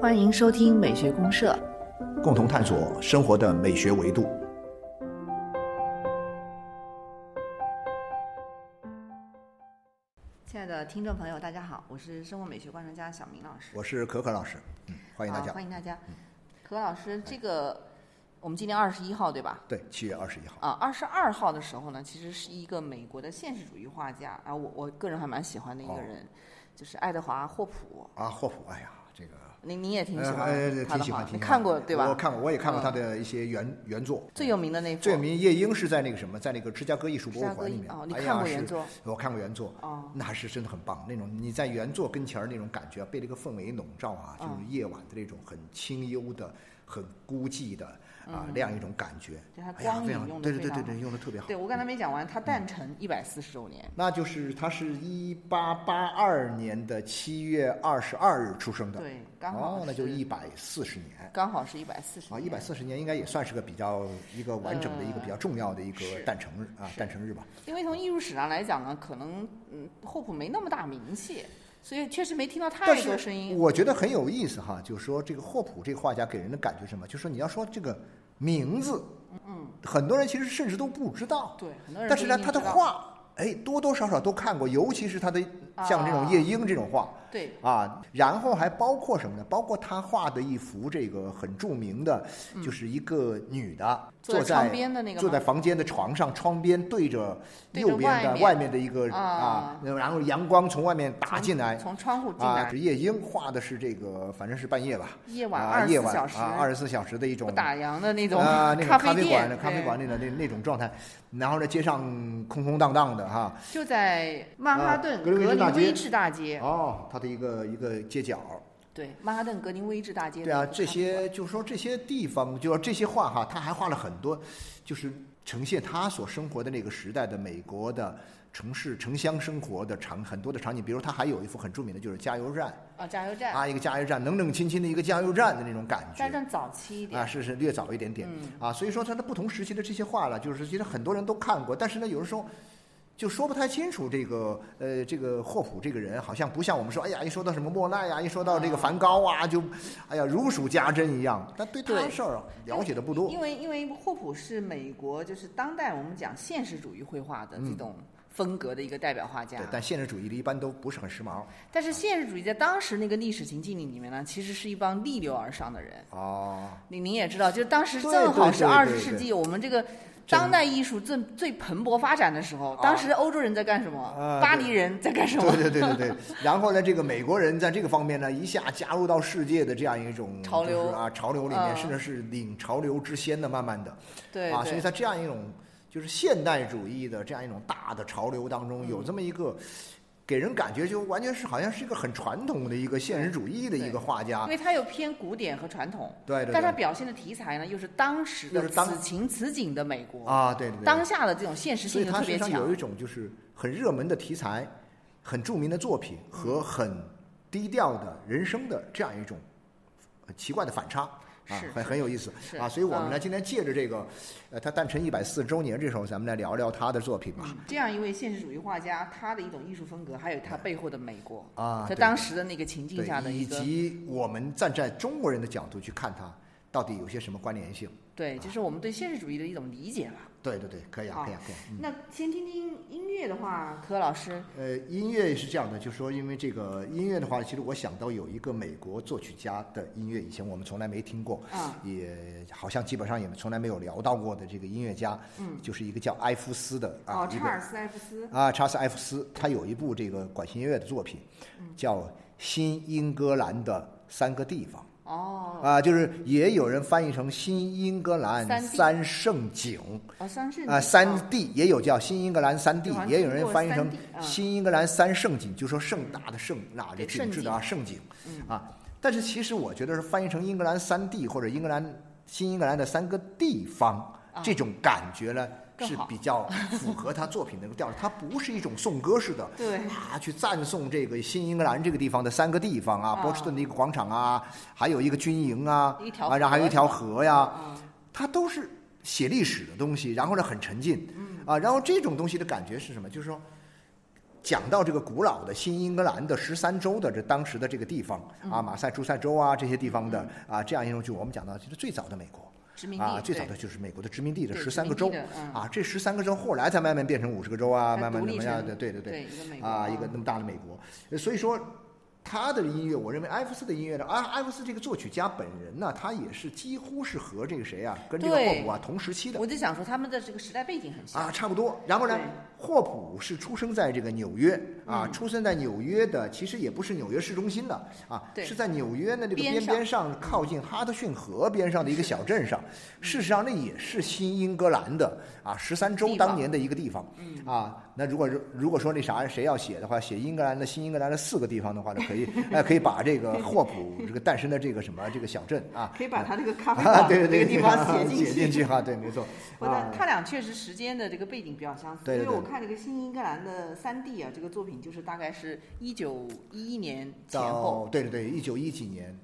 欢迎收听美学公社，共同探索生活的美学维度。亲爱的听众朋友，大家好，我是生活美学观察家小明老师。我是可可老师，嗯，欢迎大好家。欢迎大家。可可老师，这个我们今天二十一号对吧？对，七月二十一号，啊，二十二号的时候呢，其实是一个美国的现实主义画家啊，我我个人还蛮喜欢的一个哦人，就是爱德华霍普。啊，霍普，哎呀，这个您您也挺喜呃欢呃挺喜欢，他的画，你挺喜欢看过对吧？我看过，我也看过嗯他的一些原原作。最有名的那幅最有名夜莺是在那个什么，在那个芝加哥艺术博物馆里面。哦你看过原作我看过原作。哦那是真的很棒。那种你在原作跟前儿那种感觉啊，被这个氛围笼罩啊，就是嗯夜晚的那种很清幽的、很孤寂的啊那样一种感觉对它。哎呀，对对对对对，用的特别好。对我刚才没讲完，他诞辰一百四十周年。那就是他是一八八二年的七月二十二日出生的。对刚好哦，那就是一百四十年。刚好是一百四十啊，一百四十年应该也算是个比较一个完整的一个比较重要的一个诞辰日啊，诞辰日吧。因为从艺术史上来讲呢，可能嗯，霍普没那么大名气，所以确实没听到太多声音。我觉得很有意思哈，就是说这个霍普这个画家给人的感觉是什么？就是说你要说这个名字，嗯，很多人其实甚至都不知道。对，很多人但是呢，他的画，哎，多多少少都看过，尤其是他的像这种啊夜莺这种画。对，啊，然后还包括什么呢？包括他画的一幅这个很著名的，就是一个女的嗯坐坐在坐在房间的床上，窗边对着右边的外面。的一个啊。啊，然后阳光从外面打进来。从窗户进啊，来是，夜莺画的是这个，反正是半夜吧，夜晚啊，24夜晚小时。啊，二十四小时的一种打烊的那种啊，那种咖咖啡馆的咖啡馆对里的那那种状态，然后呢，街上空空荡荡的哈，就在曼哈顿啊格林威治大街。哦，它的一个一个街角，对，曼哈顿格林威治大街对啊，这些就是说这些地方，就说这些画哈，他还画了很多，就是呈现他所生活的那个时代的美国的城市城乡生活的场很多的场景，比如他还有一幅很著名的就是加油站啊，加油站，啊，一个加油站冷冷清清的一个加油站的那种感觉。加油站早期一点啊，是是略早一点点、嗯。啊，所以说他的不同时期的这些画了，就是其实很多人都看过，但是呢，有的时候就说不太清楚这个呃这个霍普这个人，好像不像我们说，哎呀，一说到什么莫奈呀，一说到这个梵高啊，就哎呀如数家珍一样。但对他的事儿啊了解的不多因为因为霍普是美国就是当代我们讲现实主义绘画的这种风格的一个代表画家。嗯对，但现实主义的一般都不是很时髦但是现实主义在当时那个历史情境里面呢，其实是一帮逆流而上的人。哦。您您也知道，就是当时正好是二十世纪，我们这个当代艺术正最蓬勃发展的时候。当时欧洲人在干什么？啊巴黎人在干什么？对对对对对，然后呢，这个美国人在这个方面呢，一下加入到世界的这样一种潮流啊潮流里面，嗯甚至是领潮流之先的，慢慢的。啊，对啊所以在这样一种就是现代主义的这样一种大的潮流当中，嗯有这么一个。给人感觉就完全是好像是一个很传统的一个现实主义的一个画家因，为他又偏古典和传统，对对对但他表现的题材呢，又是当时的此情此景的美国，啊，对对对，当下的这种现实性又特别强他身上有。一种就是很热门的题材、很著名的作品嗯和很低调的人生的这样一种呃奇怪的反差。啊，很很有意思啊！所以我们呢，嗯今天借着这个，呃，他诞辰一百四十周年，这时候咱们来聊聊他的作品吧。嗯这样一位现实主义画家，他的一种艺术风格，还有他背后的美国啊在当时的那个情境下，的以及我们站在中国人的角度去看他，到底有些什么关联性？对，就是我们对现实主义的一种理解吧。对对对，可以啊，可以啊，可以啊。嗯。那先听听音乐的话，柯老师，呃，音乐是这样的，就是说，因为这个音乐的话，其实我想到有一个美国作曲家的音乐，以前我们从来没听过，啊。也好像基本上也从来没有聊到过的这个音乐家，嗯。就是一个叫埃夫斯的啊，哦，查尔斯·埃夫斯，啊，查尔斯·埃夫斯，他有一部这个管弦乐的作品，叫《新英格兰的三个地方》。哦，啊，就是也有人翻译成新英格兰三圣景啊，三圣啊，三地也有叫新英格兰三地也有人翻译成新英格兰三圣景，就说盛大的盛，那这对景。致的啊盛景嗯。啊。但是其实我觉得是翻译成英格兰三地或者英格兰新英格兰的三个地方，这种感觉呢。是比较符合他作品那个调调，它不是一种颂歌式的，对啊，去赞颂这个新英格兰这个地方的三个地方啊，啊波士顿的一个广场啊，还有一个军营啊一，条啊，然后还有一条河呀，啊，它都是写历史的东西，然后呢很沉浸，嗯啊，然后这种东西的感觉是什么？就是说，讲到这个古老的新英格兰的十三州的这当时的这个地方嗯啊，马赛诸塞州啊这些地方的啊，这样一种就我们讲到其实最早的美国。殖民地啊，最早的就是美国的殖民地的十三个州。啊，这十三个州后来才慢慢变成五十个州啊，慢慢怎么样的？对对对。啊，嗯一个那么大的美国，呃所以说。他的音乐，我认为艾弗斯的音乐呢，啊，艾弗斯这个作曲家本人呢，他也是几乎是和这个谁啊，跟这个霍普啊同时期的。我就想说他们的这个时代背景很像。啊，差不多。然后呢对，霍普是出生在这个纽约啊，嗯。出生在纽约的，其实也不是纽约市中心的啊，对。是在纽约的这个边边上，靠近哈德逊河边上的一个小镇上。事实上，那也是新英格兰的啊十三州当年的一个地方。啊。那如果如果说那啥谁要写的话，写英格兰的新英格兰的四个地方的话呢，可以 哎可以把这个霍普这个诞生的这个什么这个小镇啊，可以把他这个咖啡 啊馆对对个地方写进 写进去哈，对，没错。我啊。他俩确实时间的这个背景比较相似，因为我看这个新英格兰的三 D 啊，这个作品就是大概是一九一一年前后到对对对，一九一几年，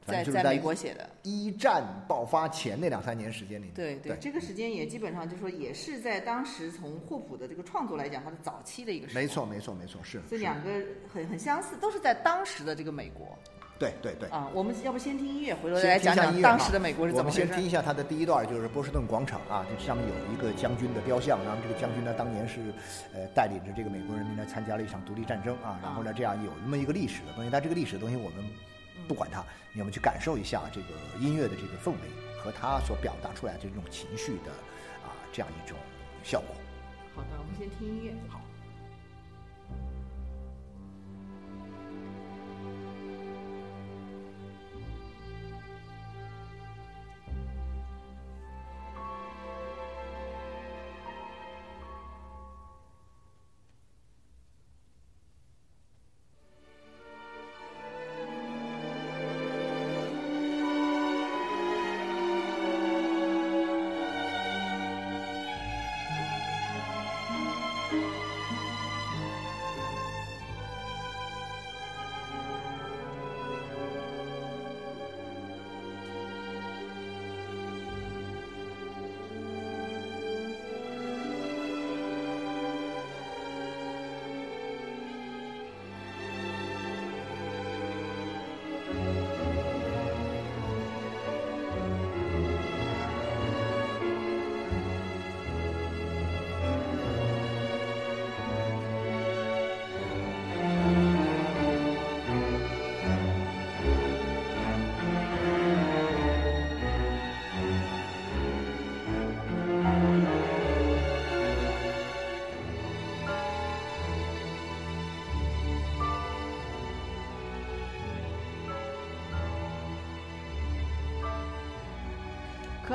反在在美国写的。一战爆发前那两三年时间里面，对对这个时间也基本上就说也是在当时从霍普的这个创作来讲，他的早期的一个时候。没错没错没错，是这两个很很相似，都是在当时的这个美国对对对。啊。我们要不先听音乐，回头再来讲讲当时的美国是怎么回事。我们先听一下他的第一段，就是波士顿广场啊，这上面有一个将军的雕像，然后这个将军呢，当年是呃带领着这个美国人民呢参加了一场独立战争啊，然后呢这样有那么一个历史的东西，但这个历史的东西我们不管它，你们去感受一下这个音乐的这个氛围和它所表达出来的这种情绪的啊这样一种效果。好的，我们先听音乐。好。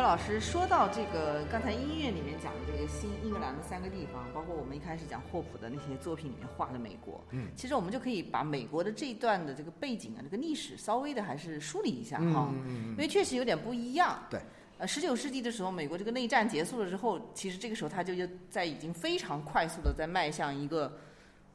老师说到这个，刚才音乐里面讲的这个新英格兰的三个地方，包括我们一开始讲霍普的那些作品里面画的美国，嗯，其实我们就可以把美国的这一段的这个背景啊，这个历史稍微的还是梳理一下哈，嗯因为确实有点不一样。对，呃，十九世纪的时候，美国这个内战结束了之后，其实这个时候它就就在已经非常快速的在迈向一个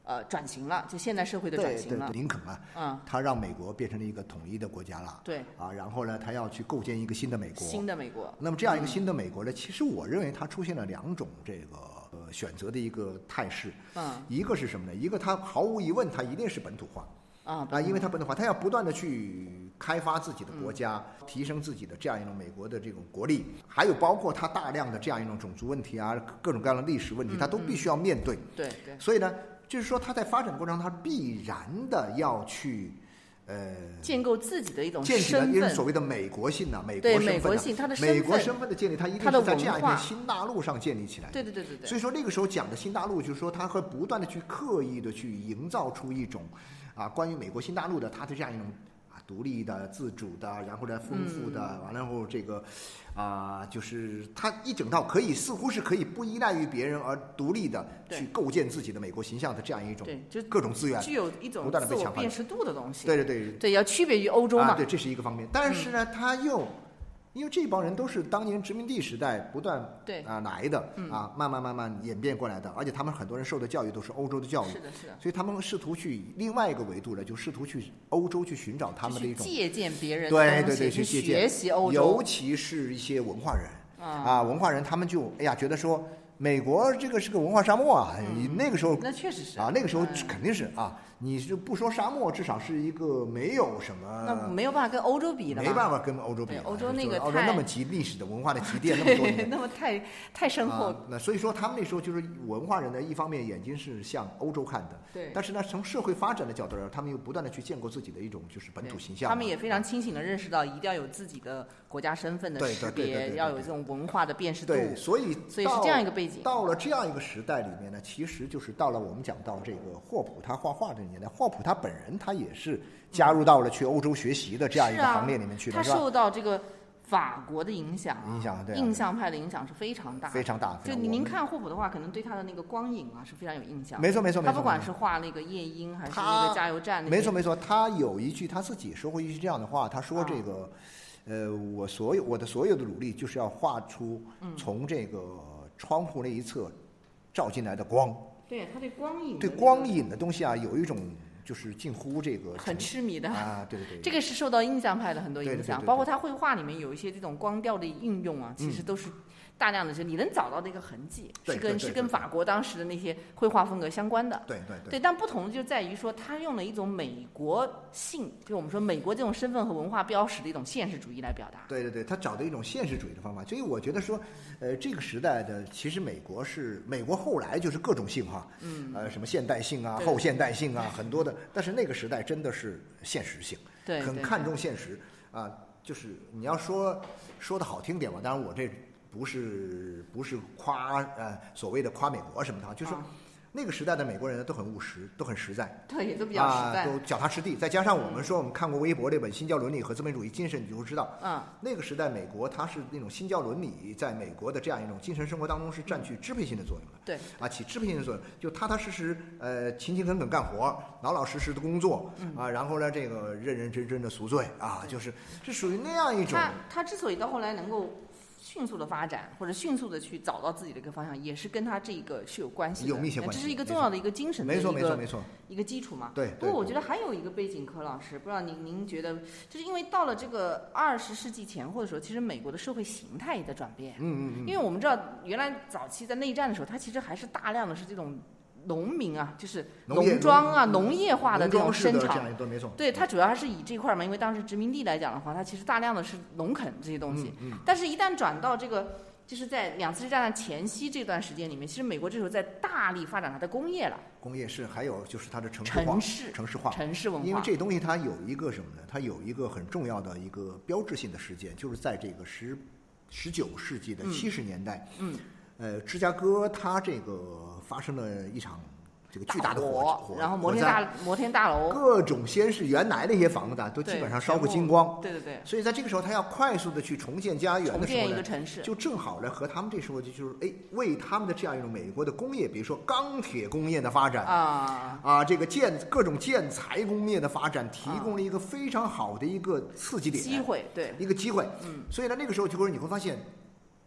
呃转型了，就现代社会的转型了对对对，。林肯啊，嗯，他让美国变成了一个统一的国家了。对，啊，然后呢，他要去构建一个新的美国。新的美国。那么这样一个新的美国呢，其实我认为它出现了两种这个呃选择的一个态势。嗯一个是什么呢？一个它毫无疑问，它一定是本土化啊啊，因为它本土化，它要不断的去开发自己的嗯国家，提升自己的这样一种美国的这种国力，还有包括它大量的这样一种种族问题啊，各种各样的历史问题，它都必须要面对。对对，所以呢，就是说它在发展过程中，它必然的要去呃建构自己的一种身份一种所。谓的美国性呢，美国身份呢美国性它的身美国份身份的建立，它一定是在这样一片新大陆上建立起来的。对对对对对。所以说那个时候讲的新大陆，就是说它会不断的去刻意的去营造出一种啊关于美国新大陆的它的这样一种啊独立的、自主的，然后呢丰富的，嗯完了后这个啊就是它一整套可以似乎是可以不依赖于别人而独立的去构建自己的美国形象的这样一种对就各种资源。具有一种不断地自我被强化辨识度的东西。对对对，对，要区别于欧洲嘛。啊，对，这是一个方面。但是呢，它又因为这帮人都是当年殖民地时代不断对。啊来的啊，慢慢慢慢演变过来的，而且他们很多人受的教育都是欧洲的教育是，的，是的。所以他们试图去另外一个维度呢，就试图去欧洲去寻找他们的一种借鉴别人的对对对，去去借鉴，学习欧洲。尤。其是一些文化人啊啊，文化人他们就哎呀觉得说。美国这个是个文化沙漠啊，那个时候那确实是。啊，那个时候嗯。肯定是啊，你是不说沙漠，至少是一个没有什么那么。没有办法跟欧洲比的，没办法跟欧洲比对，欧洲那个欧洲那么极历史的文化的积淀那么多对，年，那么太太深厚啊，，那所以说他们那时候就是文化人呢，一方面眼睛是向欧洲看的，对但是呢，从社会发展的角度来说，他们又不断的去建构自己的一种就是本土形象。他们也非常清醒的认识到，一定要有自己的国家身份的对识别，对要有这种文化的辨识度。对，所以到所以是这样一个背景到了这样一个时代里面呢，其实就是到了我们讲到这个霍普他画画这个年代，霍普他本人他也是加入到了去欧洲学习的这样一个行列里面去他的，是吧？受到这个法国的影响啊，影响对啊印象派的影响是非常大，非常大。非就您看霍普的话，可能对他的那个光影啊是非常有印象。没错没错没错，他不管是画那个夜莺，还是那个加油站，没错没错，他有一句他自己说过一句这样的话，他说啊这个，呃，我所有我的所有的努力就是要画出嗯从这个窗户那一侧照进来的光，对他对光影对光影的东西啊，有一种就是近乎这个很痴迷的。啊，对对对，这个是受到印象派的很多影响，包括他绘画里面有一些这种光调的应用啊，其实都是大量的，就你能找到的一个痕迹，是跟是跟法国当时的那些绘画风格相关的。对对对对，但不同的就在于说，他用了一种美国性，就我们说美国这种身份和文化标识的一种现实主义来表达。对对对，他找的一种现实主义的方法，所以我觉得说，呃，这个时代的其实美国是美国后来就是各种性哈，嗯，呃，什么现代性啊、后现代性啊，很多的，但是那个时代真的是现实性，对，对。很看重现实。啊，就是你要说说的好听点嘛，当然我这不是不是夸呃所谓的夸美国什么的啊，就是那个时代的美国人呢都很务实，都很实在，对，都比较实在。啊，都脚踏实地。再加上我们说，我们看过微博那本《新教伦理和资本主义精神》，你就会知道，嗯，那个时代美国它是那种新教伦理在美国的这样一种精神生活当中是占据支配性的作用的。对，啊，起支配性的作用，就踏踏实实，呃，勤勤恳恳干活，老老实实的工作，嗯啊，然后呢，这个认认真真的赎罪啊，就是是属于那样一种，他他之所以到后来能够迅速的发展，或者迅速的去找到自己的一个方向，也是跟他这个是有关系的。有密切呃关系这是一个重要的一个精神的一个没错没错，一个基础嘛。对。不过我觉得还有一个背景，柯老师，不知道您您觉得，就是因为到了这个二十世纪前后的时候，其实美国的社会形态也在转变。嗯嗯嗯，因为我们知道，原来早期在内战的时候，它其实还是大量的是这种农民啊，就是农庄啊、农农业化的这种生产。对，它主要还是以这块儿嘛，因为当时殖民地来讲的话，它其实大量的是农垦这些东西。但是，一旦转到这个，就是在两次世界大战前夕这段时间里面，其实美国这时候在大力发展它的工业了，工业是还有就是它的城市化，城市城市化，城市文化。因为这东西它有一个什么呢？它有一个很重要的一个标志性的事件，就是在这个十十九世纪的嗯七十年代，嗯，呃，芝加哥它这个发生了一场这个巨大的火火，然后摩天大摩天大楼，各种先是原来那些房子啊都基本上烧个精光，对对对，所以在这个时候，他要快速的去重建家园的时候呢，城市。就正好呢和他们这时候就就是哎，为他们的这样一种美国的工业，比如说钢铁工业的发展。啊，啊，这个建各种建材工业的发展，提供了一个非常好的一个刺激点，机会对，一个机会。嗯，所以呢，那个时候就会你会发现，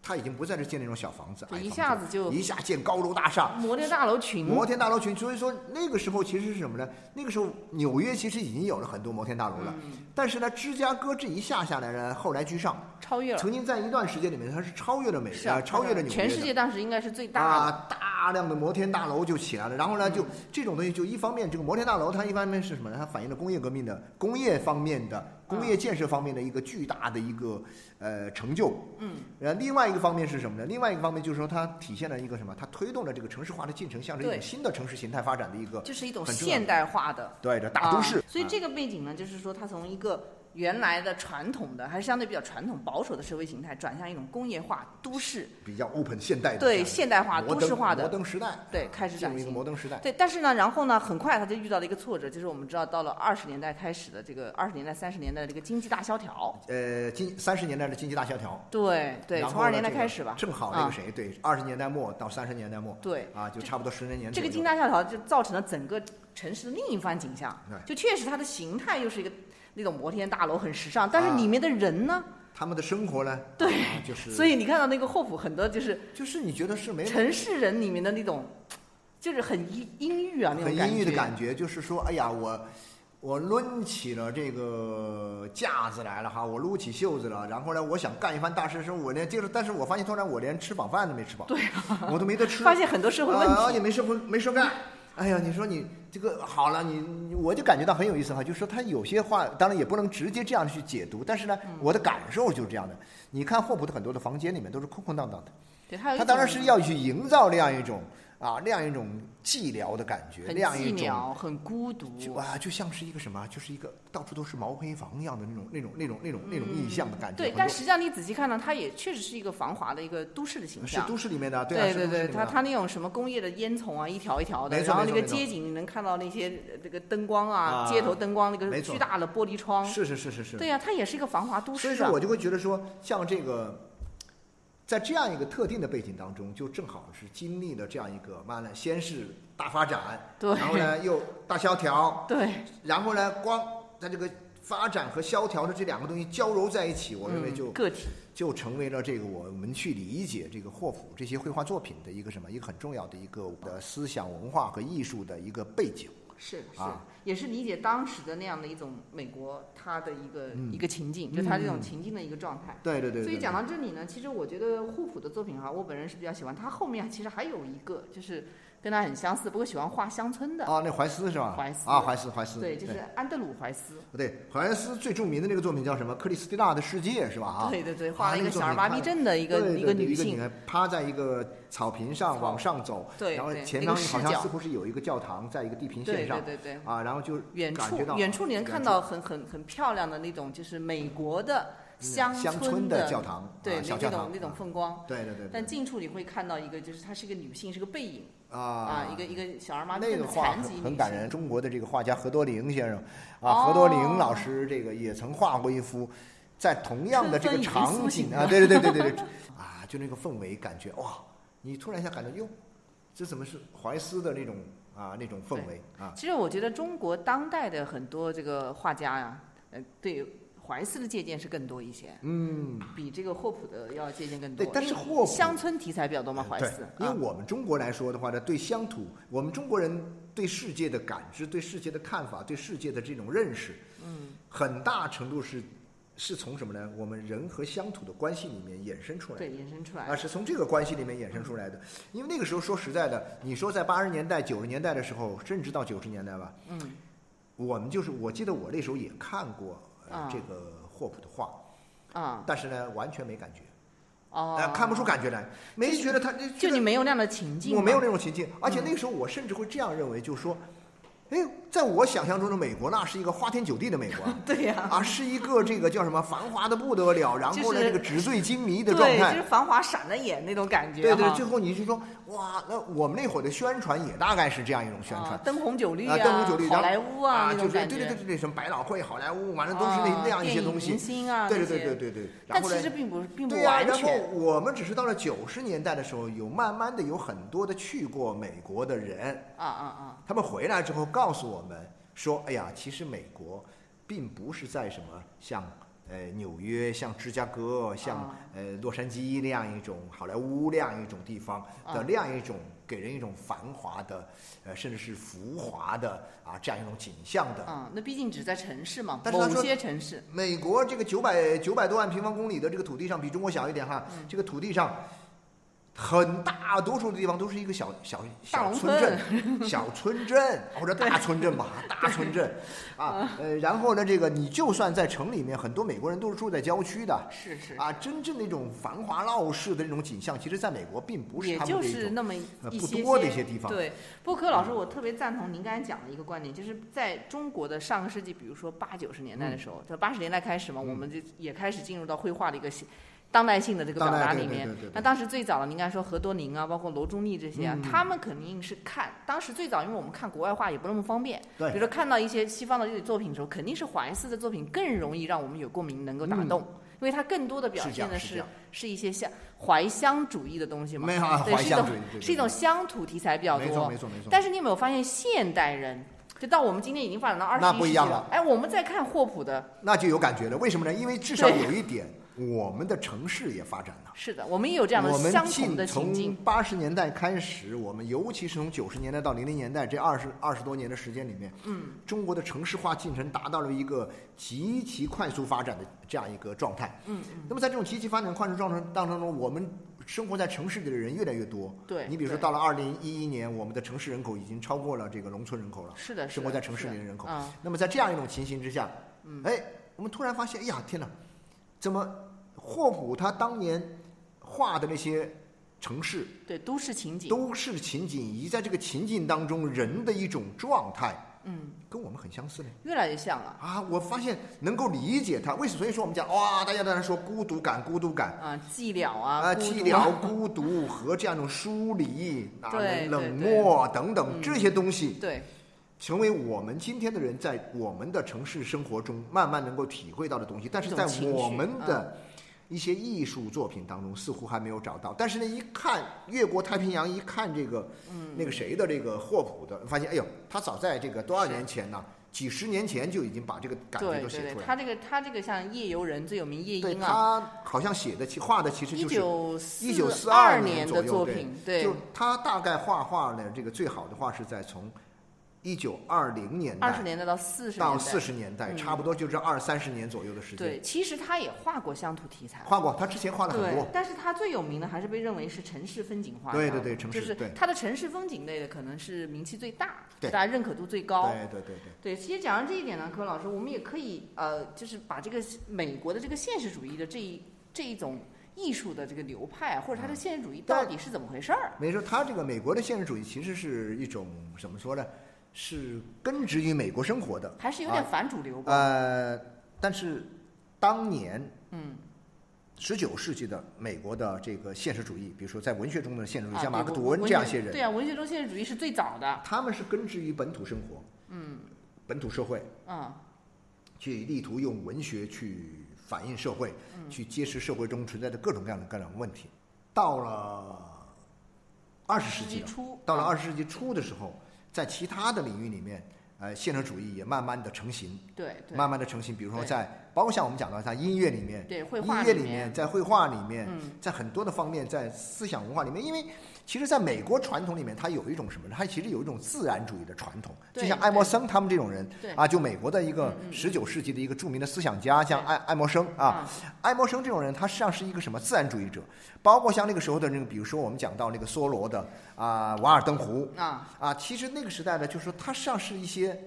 他已经不在这建那种小房子，就一下子就一下建高楼大厦，摩天大楼群，摩天大楼群。所以说那个时候其实是什么呢？那个时候纽约其实已经有了很多摩天大楼了，嗯但是呢，芝加哥这一下下来呢，后来居上，超越了，曾经在一段时间里面，它是超越了美，是啊，呃超越了纽约。全世界当时应该是最大的，啊，大量的摩天大楼就起来了。然后呢，就这种东西，就一方面这个摩天大楼，它一方面是什么呢？它反映了工业革命的工业方面的工业建设方面的一个巨大的一个呃成就。嗯，然后，另外一个方面是什么呢？另外一个方面就是说，它体现了一个什么？它推动了这个城市化的进程，向着一种新的城市形态发展的一个就是一种现代化的对的大都市。所以这个背景呢，就是说它从一个原来的传统的还是相对比较传统保守的社会形态，转向一种工业化都市，比较 open 现代的对现代化都市化的摩登时代，对开始进入一个转型摩登时代。对，但是呢，然后呢，很快他就遇到了一个挫折，就是我们知道到了二十年代开始的这个二十年代、三十年代的这个经济大萧条。呃，经三十年代的经济大萧条，对对，从二十年代开始吧。正好那个啊谁，对，二十年代末到三十年代末，对啊，就差不多十年年这个经济大萧条就造成了整个城市的另一番景象对。就确实它的形态又是一个那种摩天大楼，很时尚，但是啊里面的人呢？他们的生活呢，对啊就是，所以你看到那个霍普很多就是就是你觉得是没城市人里面的那种，就是很阴阴郁啊那种很阴郁的。感觉，就是说，哎呀，我我抡起了这个架子来了哈，我撸起袖子了，然后呢，我想干一番大事的时候，我连就是，但是我发现突然我连吃饱饭都没吃饱，对啊，我都没得吃，发现很多社会问题，啊，也没事不没事干。哎呀，你说你这个好了，你我就感觉到很有意思哈，就是说他有些话，当然也不能直接这样去解读，但是呢，我的感受就是这样的。你看霍普的很多的房间里面都是空空荡荡的，对他他当然是要去营造这样一种。啊，那样一种寂寥的感觉，那样一种很孤独，就啊，就像是一个什么，就是一个到处都是毛坯房一样的那种、那种、那种、那种、那种意象的感觉。对，但实际上你仔细看呢，它也确实是一个繁华的一个都市的形象。是都市里面的，对对对，它它那种什么工业的烟囱啊，一条一条的，然后那个街景你能看到那些这个灯光啊，街头灯光那个巨大的玻璃窗。是是是是是。对呀，它也是一个繁华都市。所以说我就会觉得说，像这个。在这样一个特定的背景当中，就正好是经历了这样一个嘛呢？先是大发展，对，然后呢又大萧条，对，然后呢光在这个发展和萧条的这两个东西交融在一起，我认为就个体就成为了这个我们去理解这个霍普这些绘画作品的一个什么一个很重要的一个的思想文化和艺术的一个背景。是是，也是理解当时的那样的一种美国，它的一个一个情境，就它这种情境的一个状态。对对对。所以讲到这里呢，其实我觉得霍普的作品哈，我本人是比较喜欢。他后面其实还有一个，就是。跟他很相似，不过喜欢画乡村的。啊，那怀斯是吧？怀斯啊，怀斯，怀斯。对，就是安德鲁怀斯。对，怀斯最著名的那个作品叫什么？克里斯蒂娜的世界是吧？啊，对对对，画了一个小儿麻痹症的一个一个女性，趴在一个草坪上往上走，对，然后前方好像似乎是有一个教堂，在一个地平线上，对对对，啊，然后就远处远处你能看到很很很漂亮的那种，就是美国的乡村的教堂，对，那种那种风光，对对对。但近处你会看到一个，就是她是一个女性，是个背影。啊啊，一个一个小儿麻痹那个画很很感人。中国的这个画家何多林先生，啊，何多林老师这个也曾画过一幅，在同样的这个场景啊，对对对对对对，啊，就那个氛围感觉哇，你突然一下感觉哟，这怎么是怀斯的那种啊那种氛围啊？其实我觉得中国当代的很多这个画家呀，呃，对。怀斯的借鉴是更多一些，嗯，比这个霍普的要借鉴更多。对，但是霍普乡村题材比较多嘛，怀斯。因为我们中国来说的话呢，对乡土，我们中国人对世界的感知、对世界的看法、对世界的这种认识，嗯，很大程度是是从什么呢？我们人和乡土的关系里面衍生出来。对，衍生出来。啊，是从这个关系里面衍生出来的。因为那个时候说实在的，你说在八十年代、九十年代的时候，甚至到九十年代吧，嗯，我们就是我记得我那时候也看过。这个霍普的画，啊，但是呢，完全没感觉，哦，看不出感觉来，没觉得他，就你没有那样的情境，我没有那种情境，而且那个时候我甚至会这样认为，就是说。哎，在我想象中的美国，那是一个花天酒地的美国，对呀，啊，是一个这个叫什么繁华的不得了，然后呢，这个纸醉金迷的状态，就是繁华闪了眼那种感觉。对对，最后你就说，哇，那我们那会儿的宣传也大概是这样一种宣传，灯红酒绿啊，灯红酒绿，好莱坞啊那种感觉。对对对对，什么百老汇、好莱坞，反正都是那那样一些东西。明星啊，对对对对对对。但其实并不并不完全。然后我们只是到了九十年代的时候，有慢慢的有很多的去过美国的人啊啊啊，他们回来之后告诉我们。说，哎呀，其实美国，并不是在什么像呃纽约、像芝加哥、像呃洛杉矶那样一种好莱坞那样一种地方的那样一种给人一种繁华的，呃甚至是浮华的啊这样一种景象的。啊，那毕竟只在城市嘛，某些城市。美国这个九百九百多万平方公里的这个土地上，比中国小一点哈，这个土地上。很大多数的地方都是一个小小小村镇，小村镇或者大村镇吧，大村镇，啊，呃，然后呢，这个你就算在城里面，很多美国人都是住在郊区的，是是，啊，真正那种繁华闹市的那种景象，其实在美国并不是，也就是那么一些不多的一些地方。对，不过柯老师，我特别赞同您刚才讲的一个观点，就是在中国的上个世纪，比如说八九十年代的时候，在八十年代开始嘛，我们就也开始进入到绘画的一个。当代性的这个表达里面，那当时最早的，应该说何多宁啊，包括罗中立这些啊，他们肯定是看当时最早，因为我们看国外画也不那么方便，比如说看到一些西方的这些作品的时候，肯定是怀斯的作品更容易让我们有共鸣，能够打动，因为它更多的表现的是是一些像怀乡主义的东西嘛，对，是一种是一种乡土题材比较多，没错没错没错。但是你有没有发现，现代人就到我们今天已经发展到二十一世纪了，哎，我们在看霍普的，那就有感觉了，为什么呢？因为至少有一点。我们的城市也发展了。是的，我们也有这样的我们相同近的情从。八十年代开始，我们尤其是从九十年代到零零年代这二十二十多年的时间里面，嗯，中国的城市化进程达到了一个极其快速发展的这样一个状态。嗯那么在这种极其发展快速状态当中，我们生活在城市里的人越来越多。对你比如说，到了二零一一年，我们的城市人口已经超过了这个农村人口了。是的，生活在城市里的人口。嗯，那么在这样一种情形之下，哎，我们突然发现，哎呀，天哪，怎么霍普他当年画的那些城市对，都市情景，都市情景，以及在这个情境当中人的一种状态，嗯，跟我们很相似呢。越来越像了。啊，我发现能够理解他为什么，所以说我们讲哇，大家在那说孤独感，孤独感。啊，寂寥啊，啊，寂寥、孤独和这样一种疏离啊、对冷漠等等嗯这些东西，对，成为我们今天的人在我们的城市生活中慢慢能够体会到的东西，但是在我们的一些艺术作品当中似乎还没有找到。但是呢，一看越过太平洋，一看这个，嗯那个谁的这个霍普的，发现哎呦，他早在这个多少年前呢？几十年前就已经把这个感觉都写出来了。他这个他这个像夜游人最有名夜对莺啊，他好像写的其画的其实就是九一九四二年的作品，对就，他大概画画呢，这个最好的画是在从一九二零年代二十年代到四十到年代四十年代，嗯差不多就这二三十年左右的时间。对，其实他也画过乡土题材。画过，他之前画了很对多，。但是他最有名的还是被认为是城市风景画家。对对对城市就是对他的城市风景类的可能是名气最大，对大家认可度最高。对对对对，对，其实讲到这一点呢，柯老师，我们也可以呃，就是把这个美国的这个现实主义的这一这一种艺术的这个流派，或者它的现实主义到底是怎么回事儿？没说他这个美国的现实主义其实是一种怎么说呢？是根植于美国生活的。还是有点反主流吧？呃，但是当年嗯，十九世纪的美国的这个现实主义，比如说在文学中的现实主义，啊像马克吐温这样些人，对啊，文学中现实主义是最早的。他们是根植于本土生活，嗯本土社会，嗯，去力图用文学去反映社会，嗯去揭示社会中存在的各种各样的各样的问题。到了二十世纪，初到了二十世纪初的时候，在其他的领域里面，呃，现实主义也慢慢的成型，对对。慢慢的成型。比如说在，包括像我们讲到在音乐里面，对绘画音乐里里面在绘画里面，嗯。在很多的方面，在思想文化里面，因为其实在美国传统里面，它有一种什么呢？它其实有一种自然主义的传统，就像爱默生他们这种人啊，就美国的一个十九世纪的一个著名的思想家，像对爱爱默生啊，，爱默生这种人，他实际上是一个什么自然主义者，包括像那个时候的那个，比如说我们讲到那个梭罗的啊，《瓦尔登湖》啊，啊，其实那个时代呢，就是说他实际上是一些，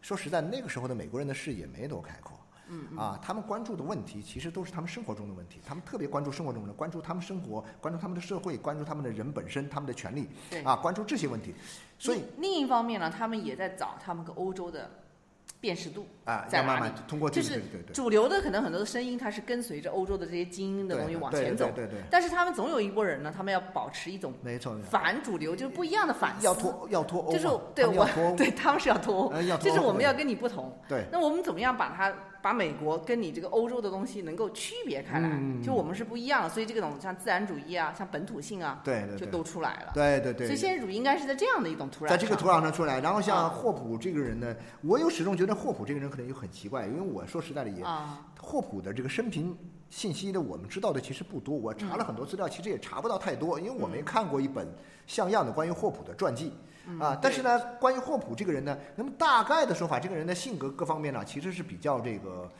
说实在，那个时候的美国人的视野没多开阔。嗯啊，他们关注的问题其实都是他们生活中的问题，他们特别关注生活中的，关注他们生活，关注他们的社会，关注他们的人本身，他们的权利，对啊，关注这些问题，所以另另一方面呢，他们也在找他们跟欧洲的辨识度。啊，在慢慢通过这就是个对对对主流的可能很多的声音，它是跟随着欧洲的这些精英的东西往前走，对对对对，但是他们总有一波人呢，他们要保持一种没错，反主流，就是不一样的反思。要脱要脱欧嘛，就是对我对他们是要脱欧，就是我们要跟你不同。对那我们怎么样把它把美国跟你这个欧洲的东西能够区别开来？嗯就我们是不一样的，所以这种像自然主义啊，像本土性啊，就对对就都出来了。对对对，所以现实主义应该是在这样的一种土壤上在这个土壤上出来。然后像啊霍普这个人呢，我又始终觉得霍普这个人可能又很奇怪，因为我说实在的也，啊，霍普的这个生平信息的，我们知道的其实不多。我查了很多资料，其实也查不到太多，因为我没嗯看过一本像样的关于霍普的传记。啊，嗯但是呢，关于霍普这个人呢，那么大概的说法，这个人的性格各方面呢，其实是比较这个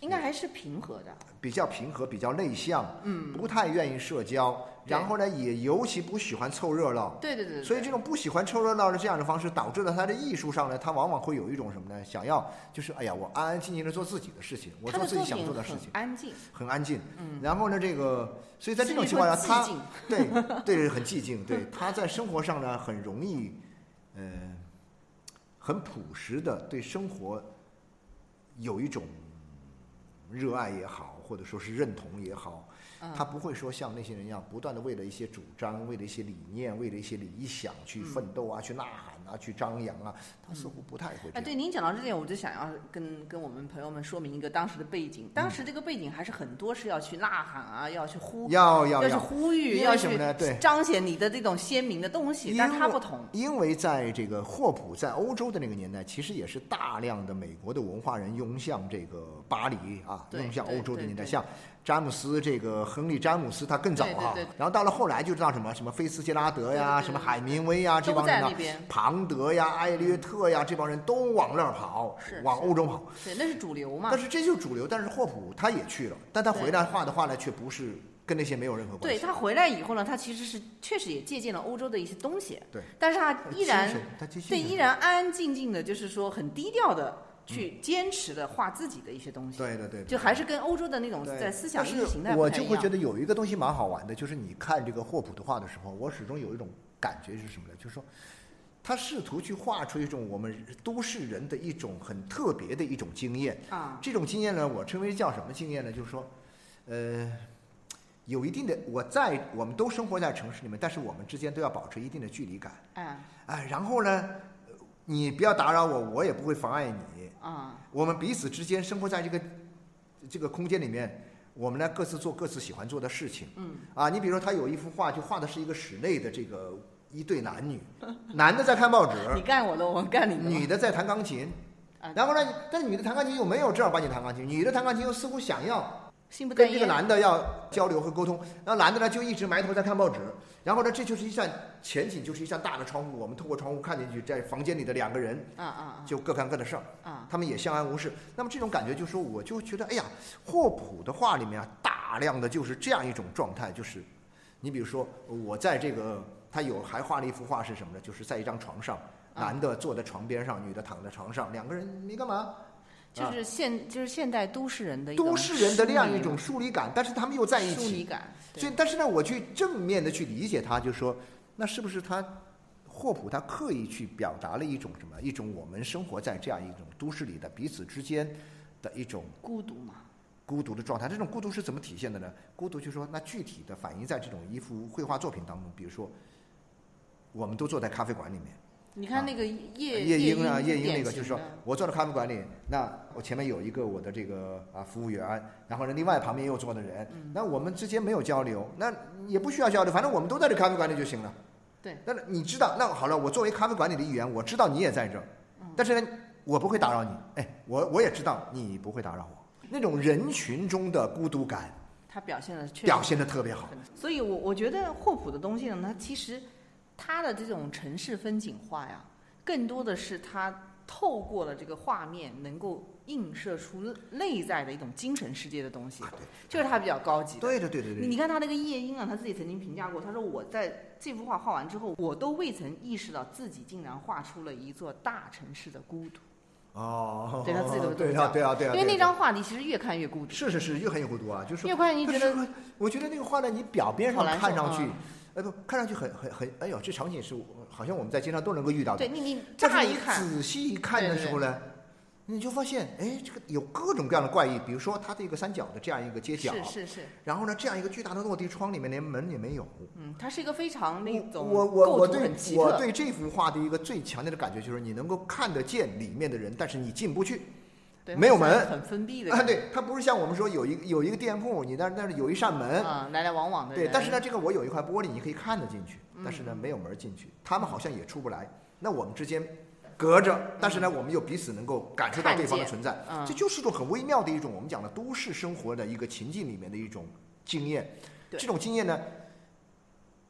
应该还是平和的。比较平和，比较内向，嗯，不太愿意社交，然后呢，也尤其不喜欢凑热闹。对对对对。所以这种不喜欢凑热闹的这样的方式，导致了他的艺术上呢，他往往会有一种什么呢？想要就是哎呀，我安安静静的做自己的事情，我做自己想做的事情，安静，很安静。嗯，然后呢，这个，所以在这种情况下，他对对很寂静，对 他在生活上呢很容易，嗯，很朴实的对生活有一种热爱也好，或者说是认同也好，他不会说像那些人一样，不断的为了一些主张、为了一些理念、为了一些理想去奋斗啊、去呐喊啊、去张扬啊，他似乎不太会这哎，对，您讲到这点，我就想要跟跟我们朋友们说明一个当时的背景。当时这个背景还是很多是要去呐喊啊，要去呼，要要要去，呼吁，要去什么呢？对，彰显你的这种鲜明的东西。但他不同，因为在这个霍普在欧洲的那个年代，其实也是大量的美国的文化人涌向这个巴黎啊，涌，向欧洲的年代，像詹姆斯这个亨利詹姆斯他更早哈对对对，然后到了后来就知道什么什么菲斯杰拉德呀，什么海明威呀，这帮人呢在那边，庞德呀、艾略特呀，这帮人都往那儿跑，往欧洲跑。对，那是主流嘛但。是这就是主流，但是霍普他也去了，但他回来画的画呢，却不是跟那些没有任何关系。对他回来以后呢，他其实是确实也借鉴了欧洲的一些东西，对，但是他依然对依然安安静静的，就是说很低调的去坚持的画自己的一些东西，对对对，就还是跟欧洲的那种在思想但意识形态我就会觉。得有一个东西蛮好玩的，就是你看这个霍普的画的时候，我始终有一种感觉是什么呢？就是说，他试图去画出一种我们都市人的一种很特别的一种经验。啊，这种经验呢，我称为叫什么经验呢？就是说，呃，有一定的我在我们都生活在城市里面，但是我们之间都要保持一定的距离感。嗯，哎，然后呢，你不要打扰我，我也不会妨碍你。啊，我们彼此之间生活在这个这个空间里面，我们呢各自做各自喜欢做的事情。嗯，啊，你比如说他有一幅画，就画的是一个室内的这个一对男女，男的在看报纸，你干我的，我干你的，女的在弹钢琴啊。然后呢，但是女的弹钢琴又没有正儿八经弹钢琴，女的弹钢琴又似乎想要心不跟这个。男的要交流和沟通，然后男的呢就一直埋头在看报纸，然后呢这就是一扇前景就是一扇大的窗户，我们透过窗户看进去，在房间里的两个人啊啊就各干各的事儿。啊啊！他们也相安无事。那么这种感觉，就是说，我就觉得，哎呀，霍普的画里面啊，大量的就是这样一种状态，就是，你比如说，我在这个，他有还画了一幅画是什么呢？就是在一张床上，啊男的坐在床边上，女的躺在床上，两个人，没干嘛？就是现就是现代都市人的一种都市人的那样一种疏疏离感，但是他们又在一起疏离起。感，对所以，但是呢，我去正面的去理解他，就是说，那是不是他霍普他刻意去表达了一种什么？一种我们生活在这样一种都市里的彼此之间的一种孤独嘛。孤独的状态。这种孤独是怎么体现的呢？孤独就是说，那具体的反映在这种一幅绘画作品当中，比如说，我们都坐在咖啡馆里面，你看那个叶夜莺啊，夜夜莺那个就是说我坐在咖啡馆里，那我前面有一个我的这个啊服务员，然后呢，另外旁边又坐的人，嗯那我们之间没有交流，那也不需要交流，反正我们都在这咖啡馆里就行了。对，那你知道，那好了，我作为咖啡馆里的一员，我知道你也在这儿，嗯但是呢，我不会打扰你，哎，我我也知道你不会打扰我，那种人群中的孤独感他表现的确实表现的特别好。所以我我觉得霍普的东西呢，它其实它的这种城市风景画呀，更多的是它透过了这个画面，能够映射出内在的一种精神世界的东西啊，对，这是它比较高级的。对对对对对，你看他那个夜莺啊，他自己曾经评价过，他说我在这幅画画完之后，我都未曾意识到自己竟然画出了一座大城市的孤独。哦，对他自己都这么对啊对啊对啊，因为那张画你其实越看越孤独，是是是，越看越孤独啊，就是越看你觉得我觉得那个画呢，你表面上看上去嗯，哎不，看上去很很很，哎呦，这场景是我好像我们在街上都能够遇到的。对你你但是你乍一看，仔细一看的时候呢，你就发现，哎，这个有各种各样的怪异，比如说它的一个三角的这样一个街角，是是是，然后呢，这样一个巨大的落地窗里面连门也没有。嗯，它是一个非常那种我我我对我对这幅画的一个最强烈的感觉就是，你能够看得见里面的人，但是你进不去。对没有门。很封闭的啊，对，它不是像我们说有一有一个店铺，你那那里有一扇门，啊，来来往往的，，对但是呢，这个我有一块玻璃，你可以看得进去，但是呢嗯没有门进去，他们好像也出不来。那我们之间隔着，但是呢，我们又彼此能够感受到对方的存在，嗯。这就是一种很微妙的一种我们讲的都市生活的一个情境里面的一种经验。这种经验呢，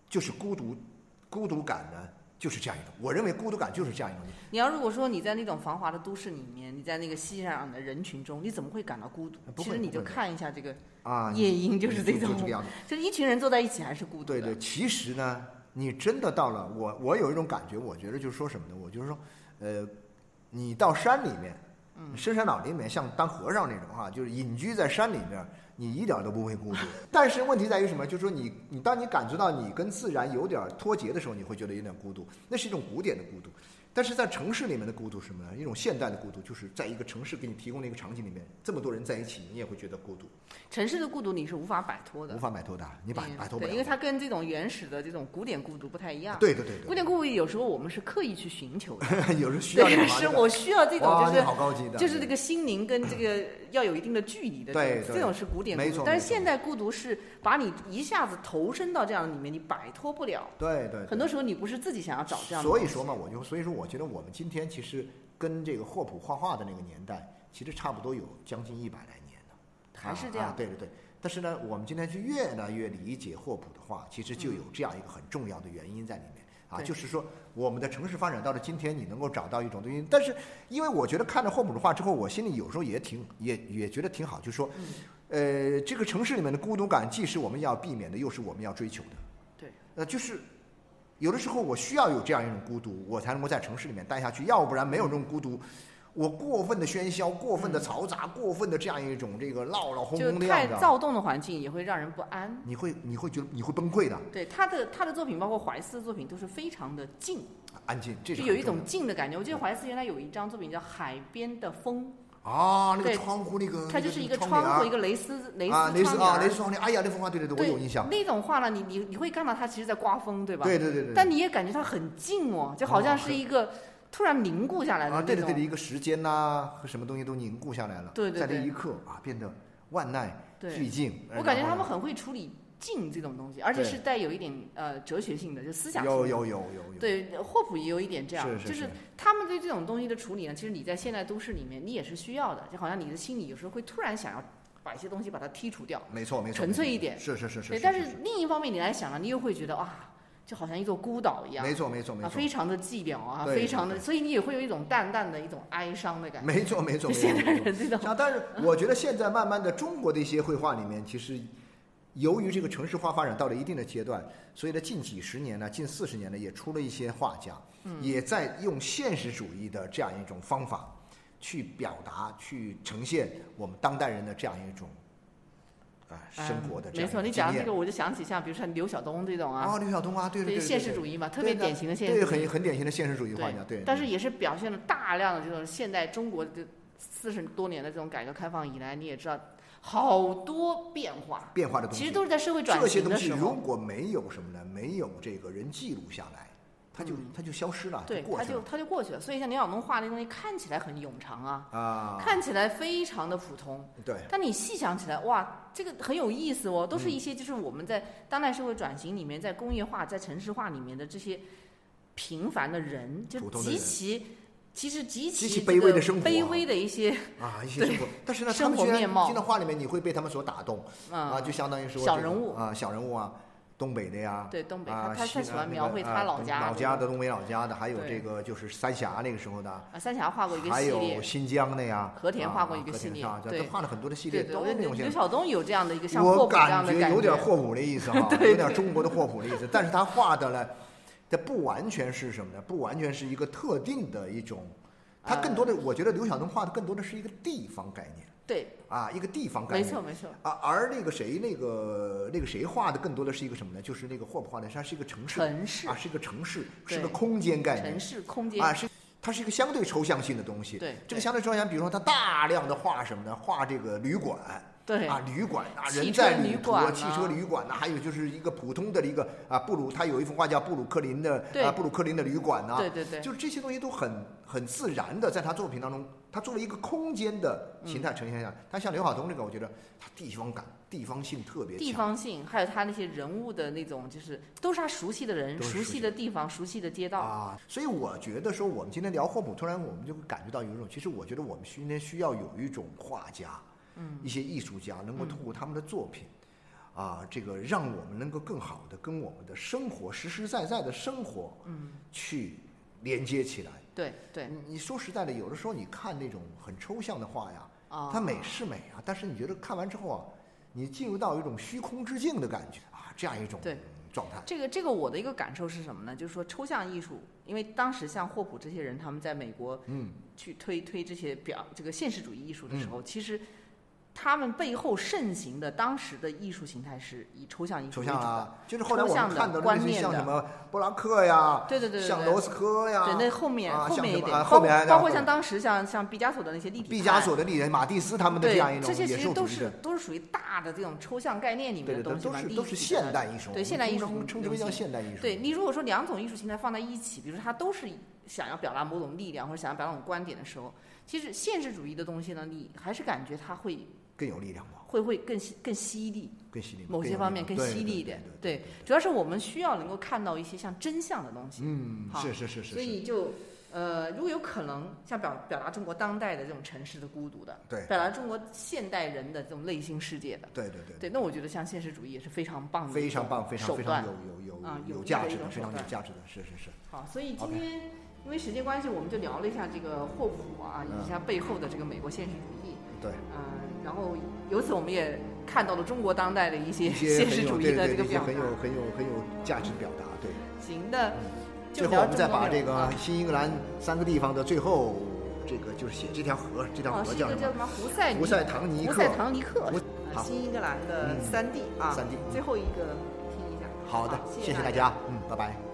就是孤独，孤独感呢就是这样一种。我认为孤独感就是这样一种。你要如果说你在那种繁华的都市里面，你在那个熙熙攘攘的人群中，你怎么会感到孤独？其实你就看一下这个啊，夜莺，就是这种就是一群人坐在一起还是孤独的。对对，其实呢，你真的到了我，我有一种感觉，我觉得就是说什么呢？我就是说，呃，你到山里面，嗯深山老林里面，像当和尚那种哈，就是隐居在山里面，你一点都不会孤独。但是问题在于什么？就是说你，你当你感觉到你跟自然有点脱节的时候，你会觉得有点孤独，那是一种古典的孤独。但是在城市里面的孤独是什么呢？一种现代的孤独，就是在一个城市给你提供的一个场景里面，这么多人在一起，你也会觉得孤独，城市的孤独你是无法摆脱的无，法摆脱的，你摆嗯摆脱不对，了。因为它跟这种原始的这种古典孤独不太一样。对对对对，古典孤独有时候我们是刻意去寻求的，有时候需要 这对，是我需要这种就是好高级的，就是这个心灵跟这个要有一定的距离的这种，对对这种是古典但是现代孤独是把你一下子投身到这样的里面，你摆脱不了。对对，很多时候你不是自己想要找这样的。所以说嘛，，我就所以说，我觉得我们今天其实跟这个霍普画画的那个年代，其实差不多有将近一百来年了。还是这样。对对对。但是呢，我们今天是越来越理解霍普的话，其实就有这样一个很重要的原因在里面啊，就是说我们的城市发展到了今天，你能够找到一种东西。但是，因为我觉得看了霍普的话之后，我心里有时候也挺也也觉得挺好，就是说，呃，这个城市里面的孤独感，既是我们要避免的，又是我们要追求的。对。呃，就是有的时候我需要有这样一种孤独，我才能够在城市里面待下去，要不然没有这种孤独。我过分的喧嚣，过分的嘈杂，过分的这样一种这个闹闹哄哄的样子，太躁动的环境也会让人不安。你会你会觉得你会崩溃的。对他的他的作品，包括怀斯的作品，都是非常的静，安静，这就有一种静的感觉。我记得怀斯原来有一张作品叫《海边的风》啊，那个窗户那个，它就是一个窗户，一个蕾丝蕾丝啊蕾丝啊，蕾丝窗帘。哎呀，那幅画，对对对，我有印象。那种画呢，你你你会看到它其实在刮风，对吧？对对对对。但你也感觉它很静哦，就好像是一个。突然凝固下来了啊！对对对，一个时间呐和什么东西都凝固下来了，对对在那一刻啊，变得万籁俱静。我感觉他们很会处理静这种东西，而且是带有一点呃哲学性的，就思想。有有有有有。对，霍普也有一点这样，就是他们对这种东西的处理呢，其实你在现代都市里面，你也是需要的，就好像你的心里有时候会突然想要把一些东西把它剔除掉。没错没错。纯粹一点。是是是是。对，但是另一方面你来想呢，你又会觉得啊。就好像一座孤岛一样，没错没错没错，非常的寂寥啊，非常的，所以你也会有一种淡淡的一种哀伤的感觉。没错没错，现代人这种。啊，但是我觉得现在慢慢的，中国的一些绘画里面，其实由于这个城市化发展到了一定的阶段，所以呢，近几十年呢，近四十年呢，也出了一些画家，也在用现实主义的这样一种方法去表达、去呈现我们当代人的这样一种。生活的没错，你讲这个我就想起像比如说刘晓东这种啊，哦，刘晓东啊，对对，现实主义嘛，特别典型的现实主义，对，很很典型的现实主义画家，对。但是也是表现了大量的这种现代中国的四十多年的这种改革开放以来，你也知道好多变化，变化的东西，其实都是在社会转型的时候。如果没有什么呢？没有这个人记录下来。它就它就消失了，对，它就它就过去了。所以像刘晓东画那东西看起来很冗长啊，啊，看起来非常的普通，对。但你细想起来，哇，这个很有意思哦，都是一些就是我们在当代社会转型里面，在工业化、在城市化里面的这些平凡的人，就极其其实极其卑微的生活，卑微的一些啊一些生活。但是呢，生活面貌，进到画里面你会被他们所打动啊，就相当于说小人物啊，小人物啊。东北的呀，对东北，他他喜欢描绘他老家，老家的东北老家的，还有这个就是三峡那个时候的，啊，三峡画过一个系列，还有新疆的呀，和田画过一个系列，对，画了很多的系列，都那种。刘晓东有这样的一个像霍普这样的感觉，有点霍普的意思哈，有点中国的霍普的意思，但是他画的呢，这不完全是什么呢？不完全是一个特定的一种，他更多的，我觉得刘晓东画的更多的是一个地方概念。对啊，一个地方概念，没错没错啊。而那个谁，那个那个谁画的更多的是一个什么呢？就是那个霍普画的，它是一个城市，城市啊，是一个城市，是个空间概念，城市空间啊，是它是一个相对抽象性的东西。对，这个相对抽象，比如说他大量的画什么呢？画这个旅馆。对啊，旅馆啊，人在旅途，汽车旅馆呐，还有就是一个普通的一个啊，布鲁，他有一幅画叫布鲁克林的啊，布鲁克林的旅馆呐，对对对，就是这些东西都很很自然的在他作品当中，他作为一个空间的形态呈现下。他像刘晓东这个，我觉得他地方感、地方性特别强地方性，还有他那些人物的那种，就是都是他熟悉的人、熟悉的地方、熟悉的街道啊。所以我觉得说，我们今天聊霍普，突然我们就会感觉到有一种，其实我觉得我们今天需要有一种画家。一些艺术家能够通过他们的作品，啊，这个让我们能够更好的跟我们的生活实实在在的生活，嗯，去连接起来。对对，你说实在的，有的时候你看那种很抽象的画呀，啊，它美是美啊，但是你觉得看完之后啊，你进入到一种虚空之境的感觉啊，这样一种对状态。这个这个我的一个感受是什么呢？就是说抽象艺术，因为当时像霍普这些人，他们在美国，嗯，去推推这些表这个现实主义艺术的时候，其实。他们背后盛行的当时的艺术形态是以抽象艺术为主的，就是后来我们看到的像什么布拉克呀，对对对，像罗斯科呀，对那后面后面一点，包包括像当时像像毕加索的那些立体，毕加索的立人，马蒂斯他们的这样一种这些其实都是都是属于大的这种抽象概念里面的东西嘛，都是都是现代艺术，对现代艺术称之为叫现代艺术。对你如果说两种艺术形态放在一起，比如说它都是想要表达某种力量或者想要表达某种观点的时候，其实现实主义的东西呢，你还是感觉它会。更有力量吗？会会更更犀利，更犀利，某些方面更犀利一点。对，主要是我们需要能够看到一些像真相的东西。嗯，是是是是。所以就呃，如果有可能，像表表达中国当代的这种城市的孤独的，对，表达中国现代人的这种内心世界的，对对对，对，那我觉得像现实主义也是非常棒的，非常棒，非常非常有有有有价值的，非常有价值的，是是是。好，所以今天因为时间关系，我们就聊了一下这个霍普啊，以及他背后的这个美国现实主义，对，嗯，然后由此我们也看到了中国当代的一些 现实主义的这个表达，很有很有很有价值表达，对。行的。最后我们再把这个新英格兰三个地方的最后，这个就是写这条河，这条河叫什么？胡塞胡塞唐尼克。胡塞唐尼克。新英格兰的三地啊，三地。最后一个听一下。好的，谢谢大家，嗯，拜拜。